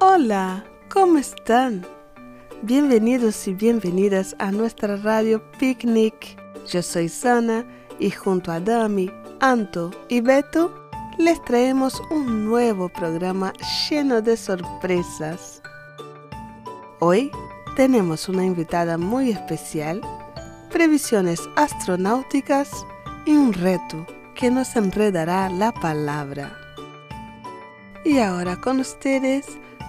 Hola, ¿cómo están? Bienvenidos y bienvenidas a nuestra radio Picnic. Yo soy Sana y junto a Dami, Anto y Beto les traemos un nuevo programa lleno de sorpresas. Hoy tenemos una invitada muy especial, previsiones astronáuticas y un reto que nos enredará la palabra. Y ahora con ustedes,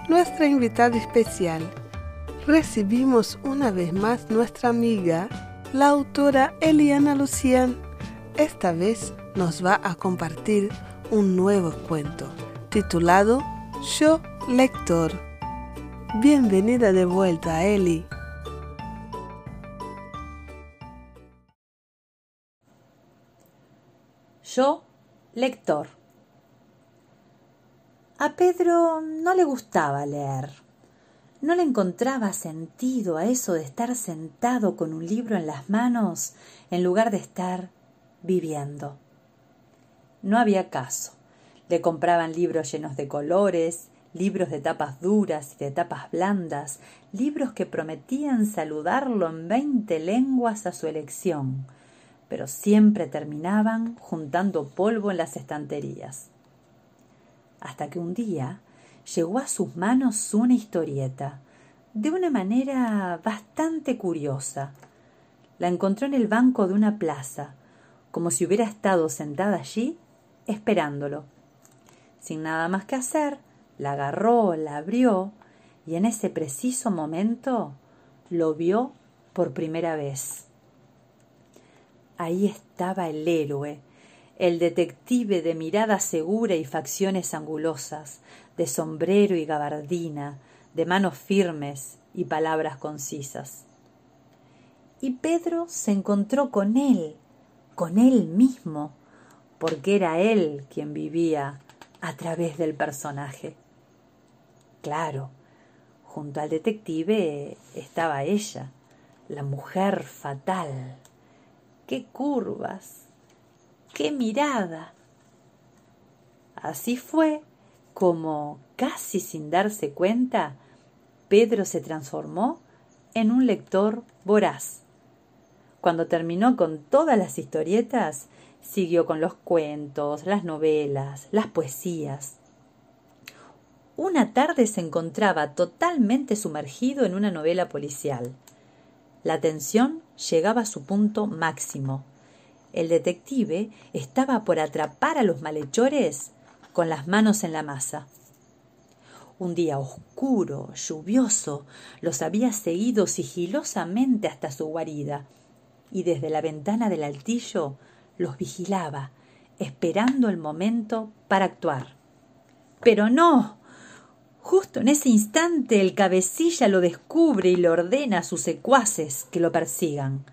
nuestra invitada especial. Recibimos una vez más nuestra amiga, la autora Eliana Lucian. Esta vez nos va a compartir un nuevo cuento titulado Yo Lector. Bienvenida de vuelta, Eli. Yo Lector. A Pedro no le gustaba leer. No le encontraba sentido a eso de estar sentado con un libro en las manos en lugar de estar viviendo. No había caso. Le compraban libros llenos de colores, libros de tapas duras y de tapas blandas, libros que prometían saludarlo en veinte lenguas a su elección, pero siempre terminaban juntando polvo en las estanterías. Hasta que un día llegó a sus manos una historieta, de una manera bastante curiosa. La encontró en el banco de una plaza, como si hubiera estado sentada allí esperándolo. Sin nada más que hacer, la agarró, la abrió y en ese preciso momento lo vio por primera vez. Ahí estaba el héroe, el detective de mirada segura y facciones angulosas, de sombrero y gabardina, de manos firmes y palabras concisas. Y Pedro se encontró con él, con él mismo, porque era él quien vivía a través del personaje. Claro, junto al detective estaba ella, la mujer fatal. ¡Qué curvas! ¡Qué mirada! Así fue como, casi sin darse cuenta, Pedro se transformó en un lector voraz. Cuando terminó con todas las historietas, Siguió con los cuentos, las novelas, las poesías. Una tarde se encontraba totalmente sumergido en una novela policial. La tensión llegaba a su punto máximo. El detective estaba por atrapar a los malhechores con las manos en la masa. Un día oscuro, lluvioso, los había seguido sigilosamente hasta su guarida, y desde la ventana del altillo los vigilaba, esperando el momento para actuar. Pero no. Justo en ese instante el cabecilla lo descubre y le ordena a sus secuaces que lo persigan.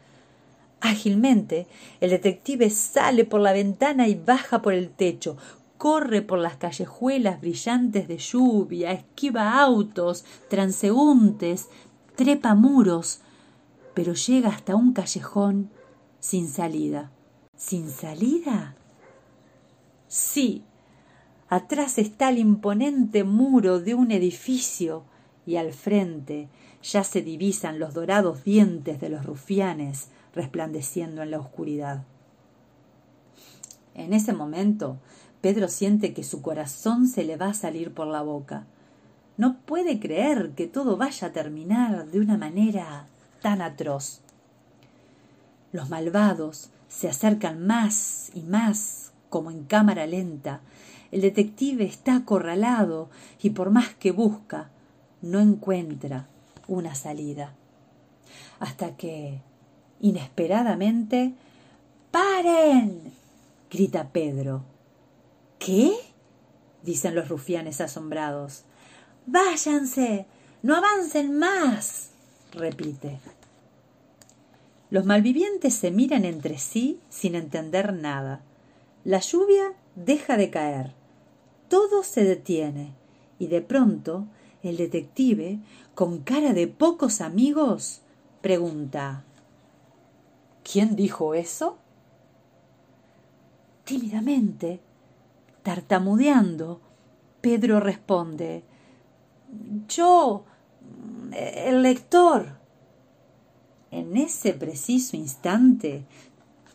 Ágilmente, el detective sale por la ventana y baja por el techo, corre por las callejuelas brillantes de lluvia, esquiva autos, transeúntes, trepa muros, pero llega hasta un callejón sin salida. ¿Sin salida? Sí. Atrás está el imponente muro de un edificio y al frente ya se divisan los dorados dientes de los rufianes resplandeciendo en la oscuridad. En ese momento, Pedro siente que su corazón se le va a salir por la boca. No puede creer que todo vaya a terminar de una manera tan atroz. Los malvados se acercan más y más, como en cámara lenta. El detective está acorralado y por más que busca, no encuentra una salida. Hasta que, inesperadamente, ¡Paren! grita Pedro. ¿Qué? dicen los rufianes asombrados. Váyanse. No avancen más. repite. Los malvivientes se miran entre sí sin entender nada. La lluvia deja de caer. Todo se detiene. Y de pronto el detective, con cara de pocos amigos, pregunta ¿Quién dijo eso? Tímidamente, tartamudeando, Pedro responde yo, el lector. En ese preciso instante,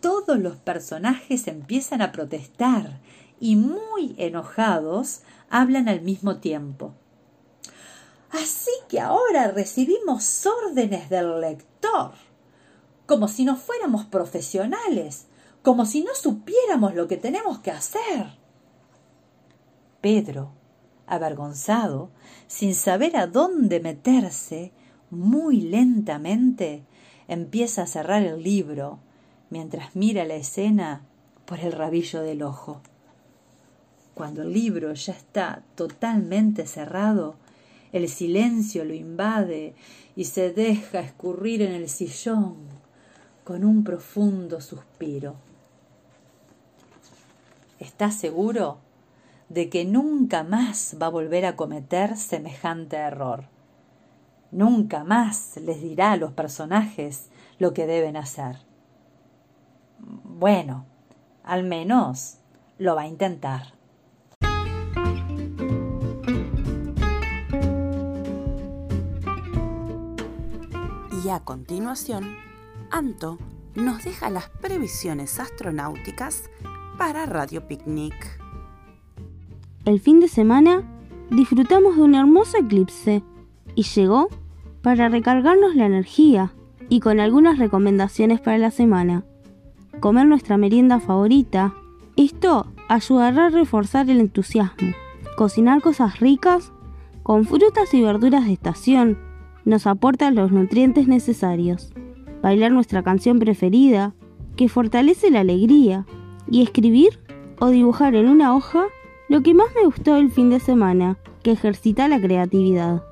todos los personajes empiezan a protestar y muy enojados hablan al mismo tiempo. Así que ahora recibimos órdenes del lector, como si no fuéramos profesionales, como si no supiéramos lo que tenemos que hacer. Pedro, avergonzado, sin saber a dónde meterse, muy lentamente empieza a cerrar el libro mientras mira la escena por el rabillo del ojo. Cuando el libro ya está totalmente cerrado, el silencio lo invade y se deja escurrir en el sillón con un profundo suspiro. ¿Está seguro de que nunca más va a volver a cometer semejante error? Nunca más les dirá a los personajes lo que deben hacer. Bueno, al menos lo va a intentar. Y a continuación, Anto nos deja las previsiones astronáuticas para Radio Picnic. El fin de semana disfrutamos de un hermoso eclipse y llegó para recargarnos la energía y con algunas recomendaciones para la semana. Comer nuestra merienda favorita. Esto ayudará a reforzar el entusiasmo. Cocinar cosas ricas con frutas y verduras de estación nos aporta los nutrientes necesarios. Bailar nuestra canción preferida, que fortalece la alegría. Y escribir o dibujar en una hoja lo que más me gustó el fin de semana, que ejercita la creatividad.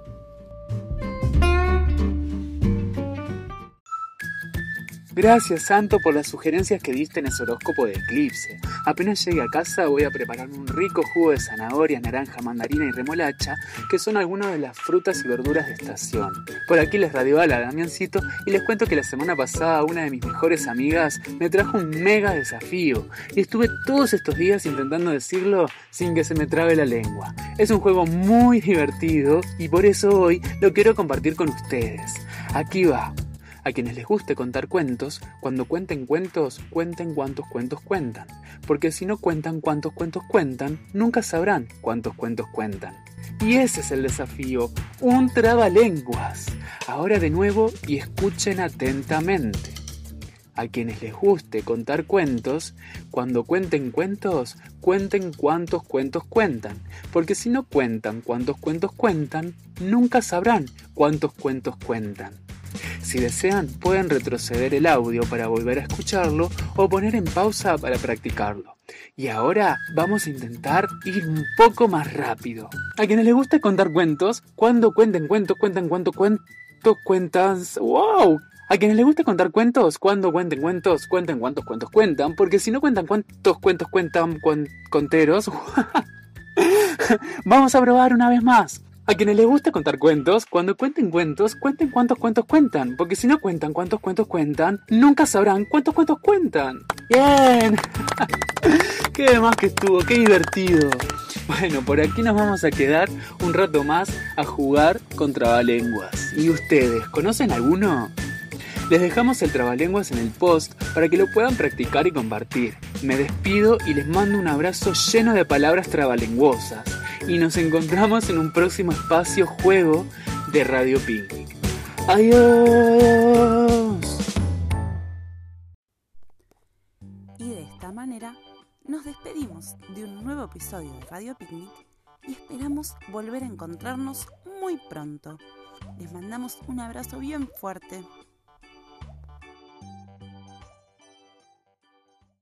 Gracias, Santo, por las sugerencias que diste en ese horóscopo de eclipse. Apenas llegue a casa voy a prepararme un rico jugo de zanahoria, naranja, mandarina y remolacha, que son algunas de las frutas y verduras de estación. Por aquí les radio a la Damiancito y les cuento que la semana pasada una de mis mejores amigas me trajo un mega desafío y estuve todos estos días intentando decirlo sin que se me trabe la lengua. Es un juego muy divertido y por eso hoy lo quiero compartir con ustedes. Aquí va. A quienes les guste contar cuentos, cuando cuenten cuentos, cuenten cuántos cuentos cuentan, porque si no cuentan cuántos cuentos cuentan, nunca sabrán cuántos cuentos cuentan. Y ese es el desafío, un trabalenguas. Ahora de nuevo y escuchen atentamente. A quienes les guste contar cuentos, cuando cuenten cuentos, cuenten cuántos cuentos cuentan, porque si no cuentan cuántos cuentos cuentan, nunca sabrán cuántos cuentos cuentan. Si desean, pueden retroceder el audio para volver a escucharlo o poner en pausa para practicarlo. Y ahora vamos a intentar ir un poco más rápido. A quienes les gusta contar cuentos, cuando cuenten cuentos, cuentan cuánto cuentos cuentas. ¡Wow! A quienes les gusta contar cuentos, cuando cuenten cuentos, cuenten cuántos cuentos cuentan, porque si no cuentan cuántos cuentos cuentan conteros, vamos a probar una vez más. A quienes les gusta contar cuentos, cuando cuenten cuentos, cuenten cuántos cuentos cuentan, porque si no cuentan cuántos cuentos cuentan, nunca sabrán cuántos cuentos cuentan. Bien. qué demás que estuvo, qué divertido. Bueno, por aquí nos vamos a quedar un rato más a jugar con trabalenguas. ¿Y ustedes, conocen alguno? Les dejamos el trabalenguas en el post para que lo puedan practicar y compartir. Me despido y les mando un abrazo lleno de palabras trabalenguosas y nos encontramos en un próximo espacio juego de Radio Picnic. ¡Adiós! Y de esta manera nos despedimos de un nuevo episodio de Radio Picnic y esperamos volver a encontrarnos muy pronto. Les mandamos un abrazo bien fuerte.